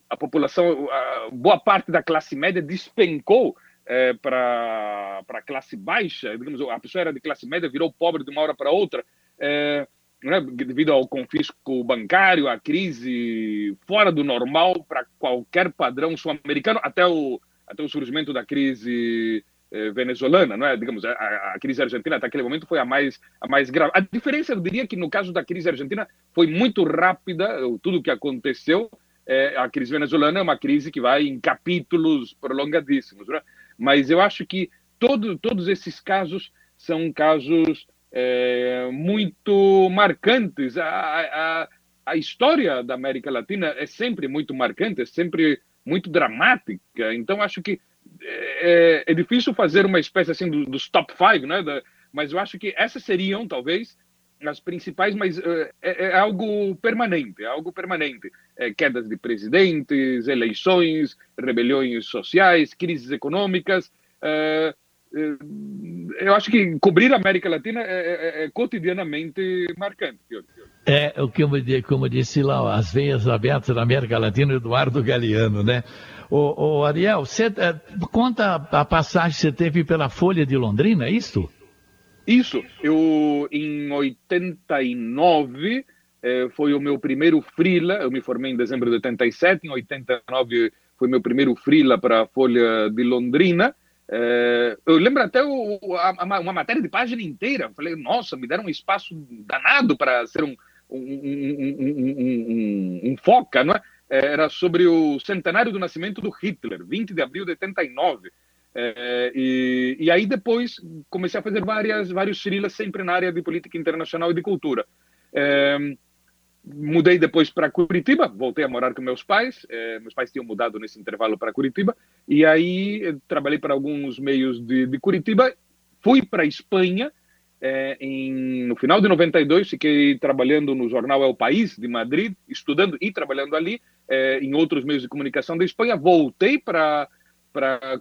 a população, a boa parte da classe média despencou é, para a classe baixa, digamos, a pessoa era de classe média, virou pobre de uma hora para outra, é, é? devido ao confisco bancário, à crise fora do normal para qualquer padrão sul-americano, até o, até o surgimento da crise venezuelana, não é? Digamos, a, a, crise argentina até aquele momento foi a mais a mais grave. A diferença, eu diria que no caso da crise argentina foi muito rápida, tudo o que aconteceu. É, a crise venezuelana é uma crise que vai em capítulos prolongadíssimos, é? mas eu acho que todo, todos esses casos são casos é, muito marcantes. A, a, a história da América Latina é sempre muito marcante, é sempre muito dramática. Então, acho que é, é, difícil fazer uma espécie assim do, dos top five, né? Da, mas eu acho que essas seriam talvez as principais, mas uh, é, é, algo permanente, é algo permanente. É, quedas de presidentes, eleições, rebeliões sociais, crises econômicas. Uh, eu acho que cobrir a América Latina é, é, é cotidianamente marcante. É o que eu, como disse lá, as veias abertas da América Latina, Eduardo Galeano, né? O, o Ariel, é, conta a passagem que você teve pela Folha de Londrina, é isso? Isso. Eu, em 89, eh, foi o meu primeiro freela. Eu me formei em dezembro de 87. Em 89 foi meu primeiro freela para a Folha de Londrina. Eh, eu lembro até o, a, uma matéria de página inteira. Falei, nossa, me deram um espaço danado para ser um, um, um, um, foca, não é? Era sobre o centenário do nascimento do Hitler, 20 de abril de 89. É, e, e, aí depois comecei a fazer várias, vários frilas sempre na área de política internacional e de cultura. É, mudei depois para Curitiba, voltei a morar com meus pais. É, meus pais tinham mudado nesse intervalo para Curitiba. E aí trabalhei para alguns meios de, de Curitiba. Fui para Espanha. É, em, no final de 92, fiquei trabalhando no jornal El País de Madrid, estudando e trabalhando ali é, em outros meios de comunicação da Espanha. Voltei para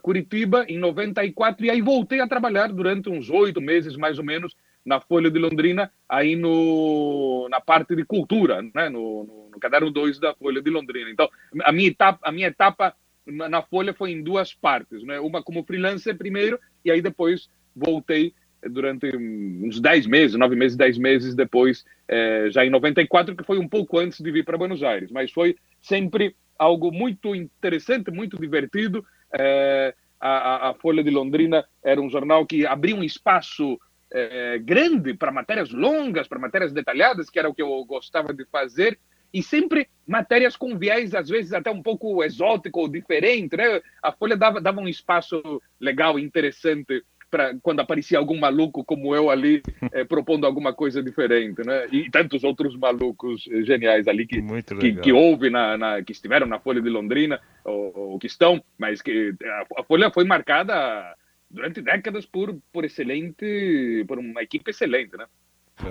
Curitiba em 94 e aí voltei a trabalhar durante uns oito meses mais ou menos na Folha de Londrina, aí no, na parte de cultura, né? no, no, no caderno 2 da Folha de Londrina. Então, a minha etapa, a minha etapa na Folha foi em duas partes, né? uma como freelancer primeiro, e aí depois voltei durante uns 10 meses, 9 meses, 10 meses depois, é, já em 94, que foi um pouco antes de vir para Buenos Aires, mas foi sempre algo muito interessante, muito divertido. É, a, a, Folha de Londrina era um jornal que abria um espaço é, grande para matérias longas, para matérias detalhadas, que era o que eu gostava de fazer, e sempre matérias com viés, às vezes até um pouco exótico ou diferente. Né? A Folha dava, dava um espaço legal, interessante, para quando aparecia algum maluco como eu ali é, (laughs) propondo alguma coisa diferente, né? E tantos outros malucos geniais ali que que, que, houve na, na, que estiveram na Folha de Londrina ou, ou que estão, mas que a, a Folha foi marcada durante décadas por, por excelente, por uma equipe excelente, né?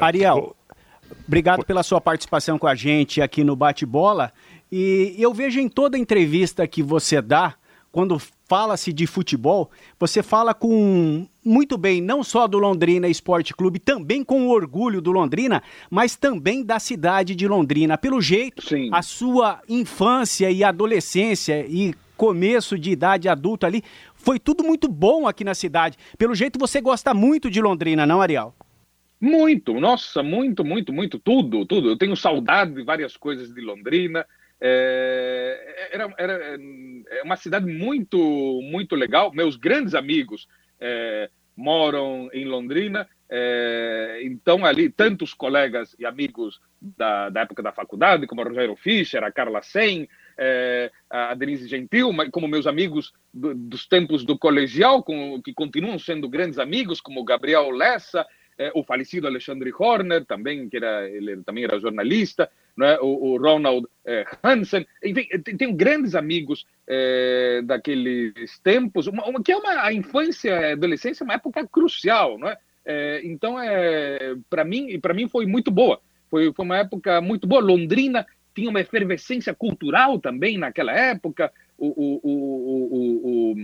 Ariel, obrigado pela sua participação com a gente aqui no Bate-Bola. E eu vejo em toda entrevista que você dá, quando fala-se de futebol, você fala com muito bem, não só do Londrina Esporte Clube, também com orgulho do Londrina, mas também da cidade de Londrina. Pelo jeito, Sim. a sua infância e adolescência e começo de idade adulta ali foi tudo muito bom aqui na cidade. Pelo jeito você gosta muito de Londrina, não, Ariel? Muito, nossa, muito, muito, muito, tudo, tudo. Eu tenho saudade de várias coisas de Londrina. É, era, era é uma cidade muito, muito legal. Meus grandes amigos é, moram em Londrina, é, então ali tantos colegas e amigos da, da época da faculdade, como Rogério Fischer, a Carla Sen, é, a Denise Gentil, como meus amigos do, dos tempos do colegial, com, que continuam sendo grandes amigos, como Gabriel Lessa, é, o falecido Alexandre Horner, também, que era, ele também era jornalista, né? o, o Ronald é, Hansen, enfim, tenho grandes amigos é, daqueles tempos, uma, uma, que é uma, a infância e a adolescência é uma época crucial, não é? é então, é, para mim, para mim foi muito boa. Foi, foi uma época muito boa. Londrina tinha uma efervescência cultural também naquela época. O, o, o, o,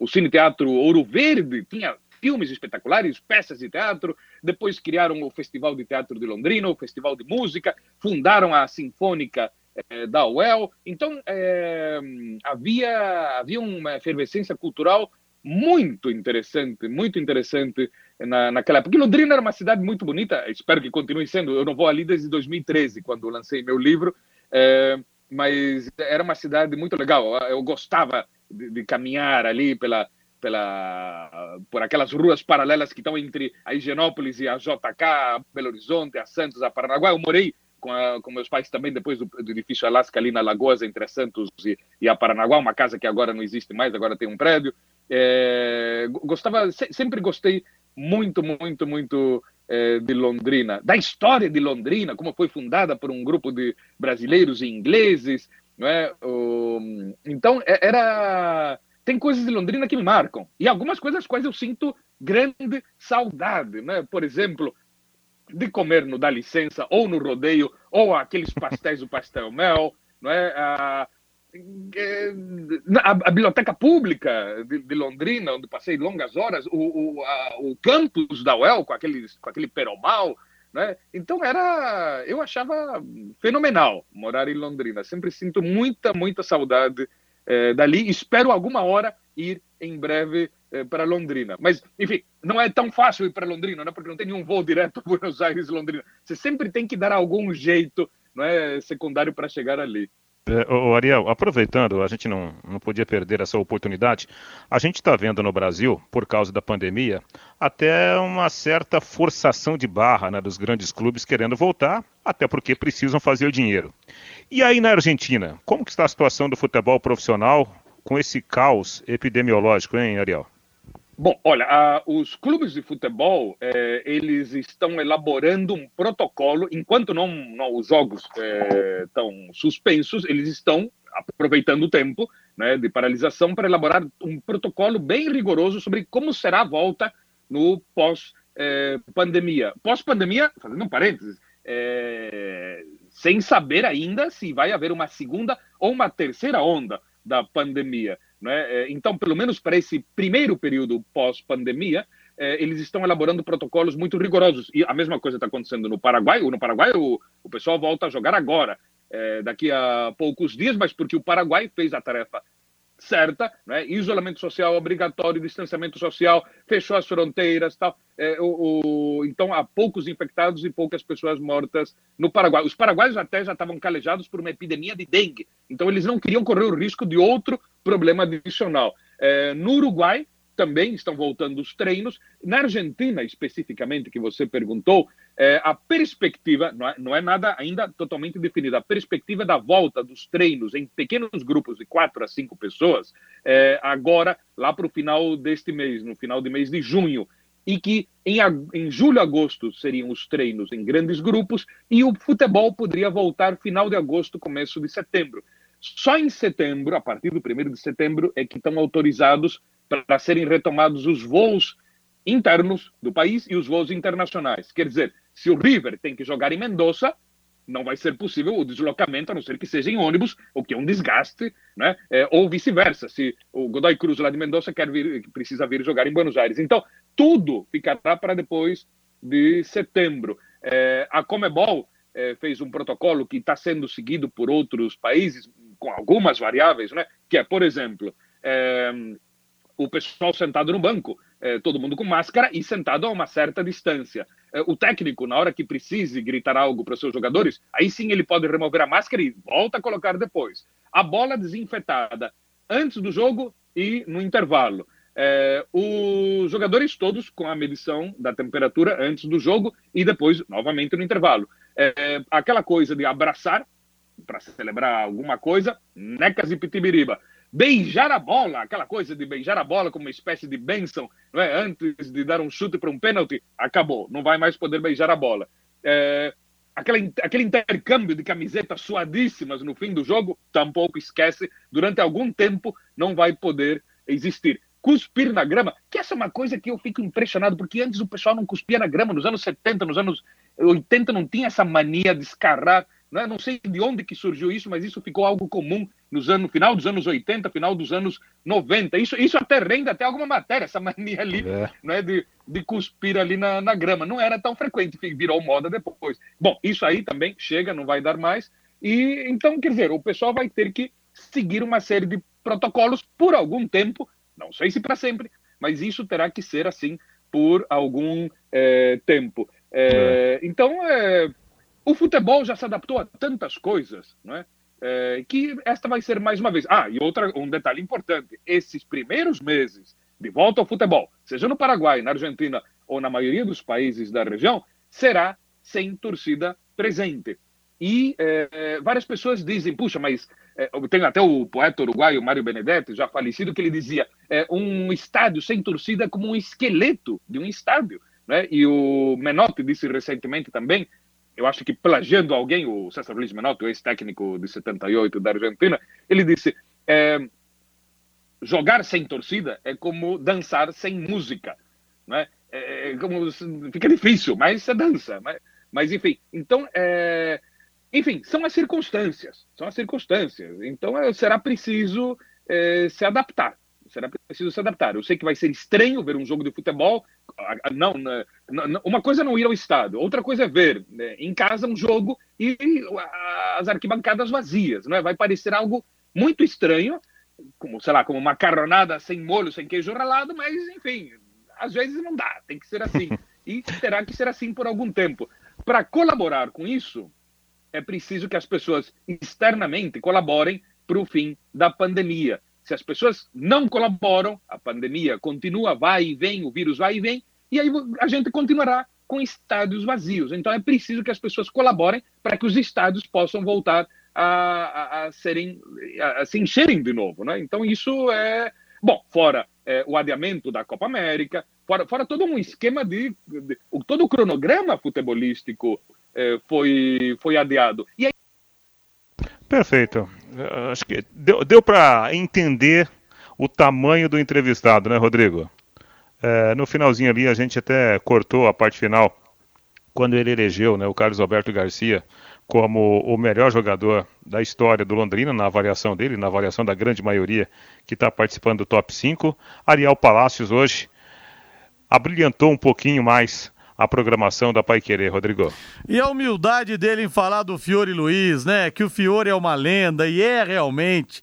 o Cine Teatro Ouro Verde tinha filmes espetaculares, peças de teatro. Depois criaram o Festival de Teatro de Londrina, o Festival de Música, fundaram a Sinfônica eh, da UEL. Então, eh, havia, havia uma efervescência cultural muito interessante, muito interessante na, naquela época. E Londrina era uma cidade muito bonita, espero que continue sendo. Eu não vou ali desde 2013, quando lancei meu livro, é, mas era uma cidade muito legal. Eu gostava de, de, caminhar ali pela, pela, por aquelas ruas paralelas que estão entre a Higienópolis e a JK, a Belo Horizonte, a Santos, a Paranaguá. Eu morei com, a, com meus pais também depois do, do, edifício Alasca ali na Lagoas, entre a Santos e, e, a Paranaguá, uma casa que agora não existe mais, agora tem um prédio. É, gostava, sempre gostei muito, muito, muito é, de Londrina, da história de Londrina, como foi fundada por um grupo de brasileiros e ingleses, não é? O, então é, era tem coisas de Londrina que me marcam e algumas coisas quais eu sinto grande saudade, né? Por exemplo, de comer no Dá Licença ou no rodeio ou aqueles pastéis do pastel mel, não é? Ah, a, a, biblioteca pública de, de, Londrina, onde passei longas horas, o, o, a, o campus da UEL com, aqueles, com aquele peromal, né? Então era, eu achava fenomenal morar em Londrina. Sempre sinto muita, muita saudade é, dali. Espero alguma hora ir em breve é, para Londrina. Mas, enfim, não é tão fácil ir para Londrina, né? porque não tem nenhum voo direto (laughs) Buenos Aires Londrina. Você sempre tem que dar algum jeito, não é, secundário para chegar ali. É, o Ariel, aproveitando, a gente não, não podia perder essa oportunidade. A gente está vendo no Brasil, por causa da pandemia, até uma certa forçação de barra né, dos grandes clubes querendo voltar, até porque precisam fazer dinheiro. E aí na Argentina, como que está a situação do futebol profissional com esse caos epidemiológico, hein, Ariel? Bom, olha, a, os clubes de futebol, é, eles estão elaborando um protocolo, enquanto não, não os jogos estão é, suspensos, eles estão aproveitando o tempo né, de paralisação para elaborar um protocolo bem rigoroso sobre como será a volta no pós-pandemia. É, pós-pandemia, fazendo um parênteses, sem saber ainda se vai haver uma segunda ou uma terceira onda da pandemia. Né? Então, pelo menos para esse primeiro período pós-pandemia, é, eles estão elaborando protocolos muito rigorosos. E a mesma coisa está acontecendo no Paraguai. No Paraguai, o, o pessoal volta a jogar agora, é, daqui a poucos dias, mas porque o Paraguai fez a tarefa certa, né? isolamento social obrigatório, distanciamento social, fechou as fronteiras, tal. É, o, o, então há poucos infectados e poucas pessoas mortas no Paraguai. Os paraguaios até já estavam calejados por uma epidemia de dengue, então eles não queriam correr o risco de outro problema adicional. É, no Uruguai também estão voltando os treinos. Na Argentina, especificamente, que você perguntou, é, a perspectiva, não é, não é, nada ainda totalmente definida, a perspectiva da volta dos treinos em pequenos grupos de quatro a cinco pessoas, é, agora, lá para o final deste mês, no final do mês de junho, e que em, em julho, agosto seriam os treinos em grandes grupos e o futebol poderia voltar final de agosto, começo de setembro. Só em setembro, a partir do 1 de setembro, é que estão autorizados para serem retomados os voos internos do país e os voos internacionais. Quer dizer, se o River tem que jogar em Mendoza, não vai ser possível o deslocamento, a não ser que seja em ônibus, o que é um desgaste, né? É, ou vice-versa, se o Godoy Cruz lá de Mendoza quer vir, precisa vir jogar em Buenos Aires. Então, tudo ficará para depois de setembro. É, a Comebol é, fez um protocolo que está sendo seguido por outros países, com algumas variáveis, né? que é, por exemplo, é, o pessoal sentado no banco, é, todo mundo com máscara e sentado a uma certa distância. É, o técnico, na hora que precise gritar algo para os seus jogadores, aí sim ele pode remover a máscara e volta a colocar depois. A bola desinfetada antes do jogo e no intervalo. É, os jogadores todos com a medição da temperatura antes do jogo e depois, novamente, no intervalo. É, aquela coisa de abraçar para celebrar alguma coisa, necas e pitibiriba beijar a bola, aquela coisa de beijar a bola como uma espécie de bênção, não é? antes de dar um chute para um pênalti, acabou, não vai mais poder beijar a bola. É, aquele, aquele intercâmbio de camisetas suadíssimas no fim do jogo, tampouco esquece, durante algum tempo não vai poder existir. Cuspir na grama, que essa é uma coisa que eu fico impressionado, porque antes o pessoal não cuspia na grama, nos anos 70, nos anos 80 não tinha essa mania de escarrar né? Não sei de onde que surgiu isso, mas isso ficou algo comum nos anos, no final dos anos 80, final dos anos 90. Isso, isso até rende até alguma matéria, essa mania ali é. né, de, de cuspir ali na, na grama. Não era tão frequente, virou moda depois. Bom, isso aí também chega, não vai dar mais. E então, quer dizer, o pessoal vai ter que seguir uma série de protocolos por algum tempo, não sei se para sempre, mas isso terá que ser assim por algum é, tempo. É, então, é, o futebol já se adaptou a tantas coisas, não é? é? que esta vai ser mais uma vez. Ah, e outra, um detalhe importante: esses primeiros meses de volta ao futebol, seja no Paraguai, na Argentina ou na maioria dos países da região, será sem torcida presente. E é, várias pessoas dizem, puxa, mas é, tem até o poeta uruguaio Mário Benedetti, já falecido, que ele dizia: é, um estádio sem torcida é como um esqueleto de um estádio. Né? E o Menotti disse recentemente também eu acho que plagiando alguém, o César Luiz Menotti, o ex-técnico de 78 da Argentina, ele disse: é, jogar sem torcida é como dançar sem música. Né? É, como, fica difícil, mas você dança. Mas, mas enfim, então, é, enfim, são as circunstâncias. São as circunstâncias. Então, é, será preciso é, se adaptar será preciso se adaptar. Eu sei que vai ser estranho ver um jogo de futebol. Não, não uma coisa é não ir ao estádio, outra coisa é ver né, em casa um jogo e as arquibancadas vazias. Não é? Vai parecer algo muito estranho, como, sei lá, como macarronada sem molho, sem queijo ralado, mas, enfim, às vezes não dá, tem que ser assim. (laughs) E terá que ser assim por algum tempo. Para colaborar com isso, é preciso que as pessoas externamente colaborem para o fim da pandemia. Se as pessoas não colaboram, a pandemia continua, vai e vem, o vírus vai e vem, e aí a gente continuará com estádios vazios. Então é preciso que as pessoas colaborem para que os estádios possam voltar a, a, a serem, a, a, se encherem de novo. Né? Então isso é. Bom, fora é, o adiamento da Copa América, fora, fora todo um esquema de, de todo o cronograma futebolístico é, foi, foi adiado. Aí... Perfeito. Acho que deu, deu para entender o tamanho do entrevistado, né, Rodrigo? É, no finalzinho ali, a gente até cortou a parte final, quando ele elegeu né, o Carlos Alberto Garcia como o melhor jogador da história do Londrina, na avaliação dele, na avaliação da grande maioria que está participando do top 5. Ariel Palácios hoje abrilhantou um pouquinho mais a programação da Pai Querer, Rodrigo. E a humildade dele em falar do Fiore Luiz, né? Que o Fiore é uma lenda e é realmente.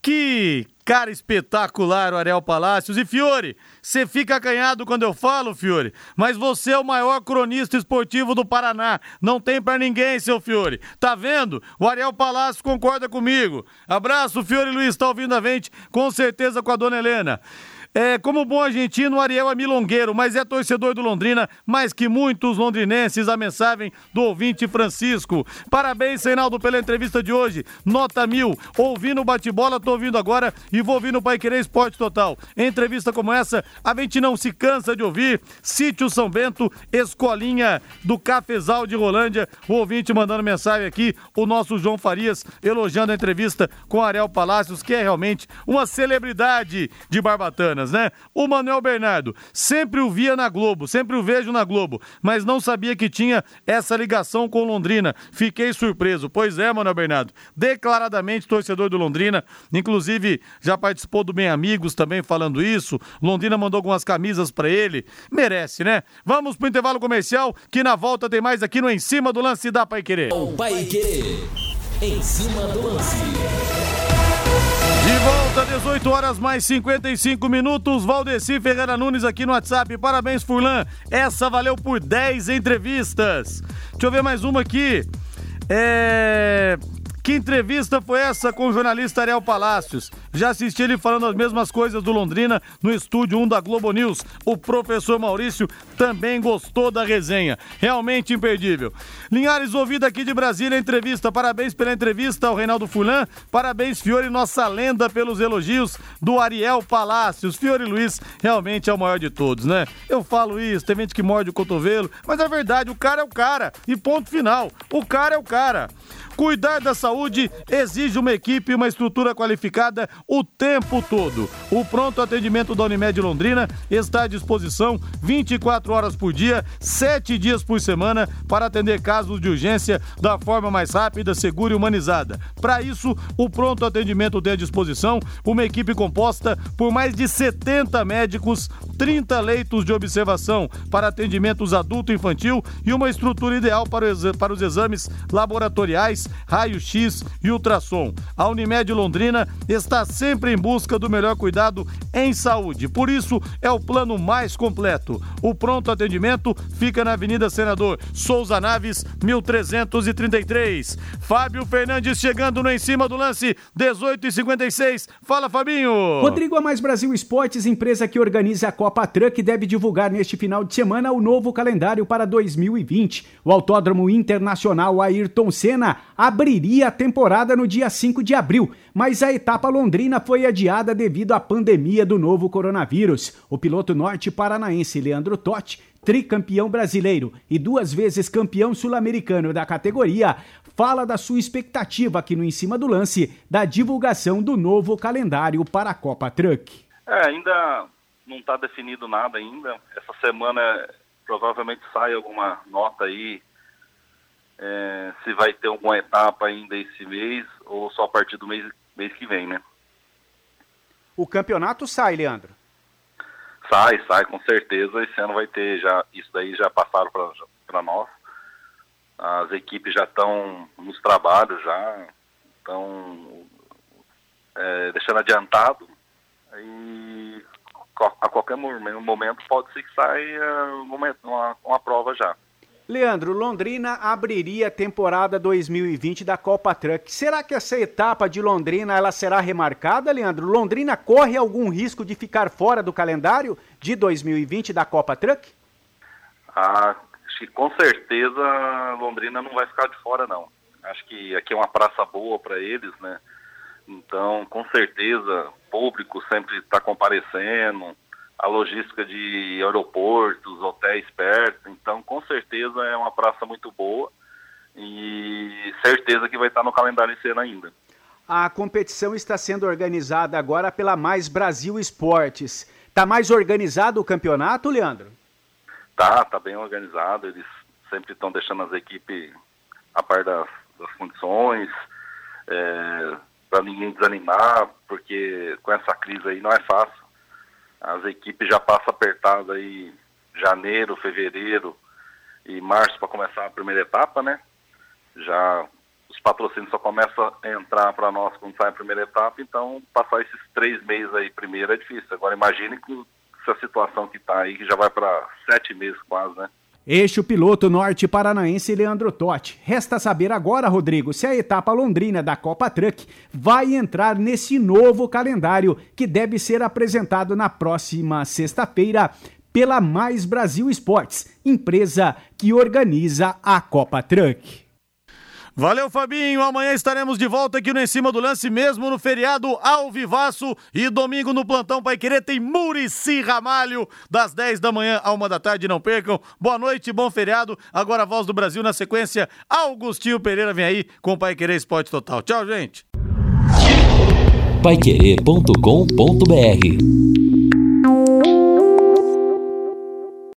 Que cara espetacular o Ariel Palácios. E Fiore, você fica acanhado quando eu falo, Fiore, mas você é o maior cronista esportivo do Paraná. Não tem para ninguém, seu Fiore. Tá vendo? O Ariel Palácios concorda comigo. Abraço, Fiore Luiz, tá ouvindo a gente, com certeza com a dona Helena. É, como bom argentino, Ariel é milongueiro, mas é torcedor do Londrina, mais que muitos londrinenses, a mensagem do ouvinte Francisco. Parabéns, Reinaldo, pela entrevista de hoje. Nota mil. Ouvindo o bate-bola, tô ouvindo agora e vou ouvir no Pai Querer Esporte Total. Entrevista como essa, a gente não se cansa de ouvir. Sítio São Bento, escolinha do Cafezal de Rolândia. O ouvinte mandando mensagem aqui, o nosso João Farias, elogiando a entrevista com Ariel Palácios, que é realmente uma celebridade de Barbatana né? O Manuel Bernardo, sempre o via na Globo, sempre o vejo na Globo, mas não sabia que tinha essa ligação com Londrina. Fiquei surpreso. Pois é, Manuel Bernardo, declaradamente torcedor do Londrina, inclusive já participou do Bem Amigos também falando isso. Londrina mandou algumas camisas para ele. Merece, né? Vamos pro intervalo comercial, que na volta tem mais aqui no Em Cima do Lance da Pai Querer. O Pai Querer. Em cima do lance. De volta, 18 horas mais 55 minutos. Valdeci Ferreira Nunes aqui no WhatsApp. Parabéns, Furlan. Essa valeu por 10 entrevistas. Deixa eu ver mais uma aqui. É. Que entrevista foi essa com o jornalista Ariel Palácios? Já assisti ele falando as mesmas coisas do Londrina no estúdio 1 da Globo News. O professor Maurício também gostou da resenha. Realmente imperdível. Linhares, ouvido aqui de Brasília, entrevista. Parabéns pela entrevista ao Reinaldo Fulan. Parabéns, Fiore, nossa lenda, pelos elogios do Ariel Palácios. Fiore Luiz realmente é o maior de todos, né? Eu falo isso, tem gente que morde o cotovelo, mas é verdade, o cara é o cara. E ponto final. O cara é o cara. Cuidar da saúde exige uma equipe e uma estrutura qualificada o tempo todo. O pronto atendimento da Unimed Londrina está à disposição 24 horas por dia, 7 dias por semana, para atender casos de urgência da forma mais rápida, segura e humanizada. Para isso, o pronto atendimento tem à disposição uma equipe composta por mais de 70 médicos, 30 leitos de observação para atendimentos adulto e infantil e uma estrutura ideal para os exames laboratoriais raio-x e ultrassom. A Unimed Londrina está sempre em busca do melhor cuidado em saúde. Por isso, é o plano mais completo. O pronto atendimento fica na Avenida Senador Souza Naves, 1333. Fábio Fernandes chegando no em cima do lance, 18 e 56. Fala, Fabinho. Rodrigo a Mais Brasil Esportes, empresa que organiza a Copa Truck, deve divulgar neste final de semana o novo calendário para 2020. O Autódromo Internacional Ayrton Senna abriria a temporada no dia 5 de abril, mas a etapa londrina foi adiada devido à pandemia do novo coronavírus. O piloto norte-paranaense Leandro Totti, tricampeão brasileiro e duas vezes campeão sul-americano da categoria, fala da sua expectativa aqui no Em Cima do Lance da divulgação do novo calendário para a Copa Truck. É, ainda não está definido nada ainda. Essa semana provavelmente sai alguma nota aí é, se vai ter alguma etapa ainda esse mês ou só a partir do mês, mês que vem, né? O campeonato sai, Leandro? Sai, sai, com certeza. Esse ano vai ter já, isso daí já passaram para nós. As equipes já estão nos trabalhos, já estão é, deixando adiantado. E a qualquer momento pode ser que saia uma, uma prova já. Leandro, Londrina abriria a temporada 2020 da Copa Truck. Será que essa etapa de Londrina ela será remarcada, Leandro? Londrina corre algum risco de ficar fora do calendário de 2020 da Copa Truck? Ah, acho que com certeza Londrina não vai ficar de fora, não. Acho que aqui é uma praça boa para eles, né? Então, com certeza, público sempre está comparecendo, a logística de aeroportos, hotéis perto, então com certeza é uma praça muito boa e certeza que vai estar no calendário esse ano ainda. A competição está sendo organizada agora pela Mais Brasil Esportes. Está mais organizado o campeonato, Leandro? Tá, tá bem organizado. Eles sempre estão deixando as equipes a par das, das condições, é, para ninguém desanimar, porque com essa crise aí não é fácil. As equipes já passam apertadas aí janeiro, fevereiro e março para começar a primeira etapa, né? Já os patrocínios só começam a entrar para nós quando sai a primeira etapa, então passar esses três meses aí primeiro é difícil. Agora imagine que essa situação que está aí, que já vai para sete meses quase, né? Este o piloto norte paranaense Leandro Totti. Resta saber agora, Rodrigo, se a etapa londrina da Copa Truck vai entrar nesse novo calendário que deve ser apresentado na próxima sexta-feira pela Mais Brasil Esportes, empresa que organiza a Copa Truck. Valeu, Fabinho. Amanhã estaremos de volta aqui no Em Cima do Lance, mesmo no feriado ao Vivaço. E domingo no Plantão Pai Querer tem Murici Ramalho, das 10 da manhã à 1 da tarde. Não percam. Boa noite, bom feriado. Agora a voz do Brasil na sequência. Augustinho Pereira vem aí com o Pai Querer Esporte Total. Tchau, gente. Paiquerê.com.br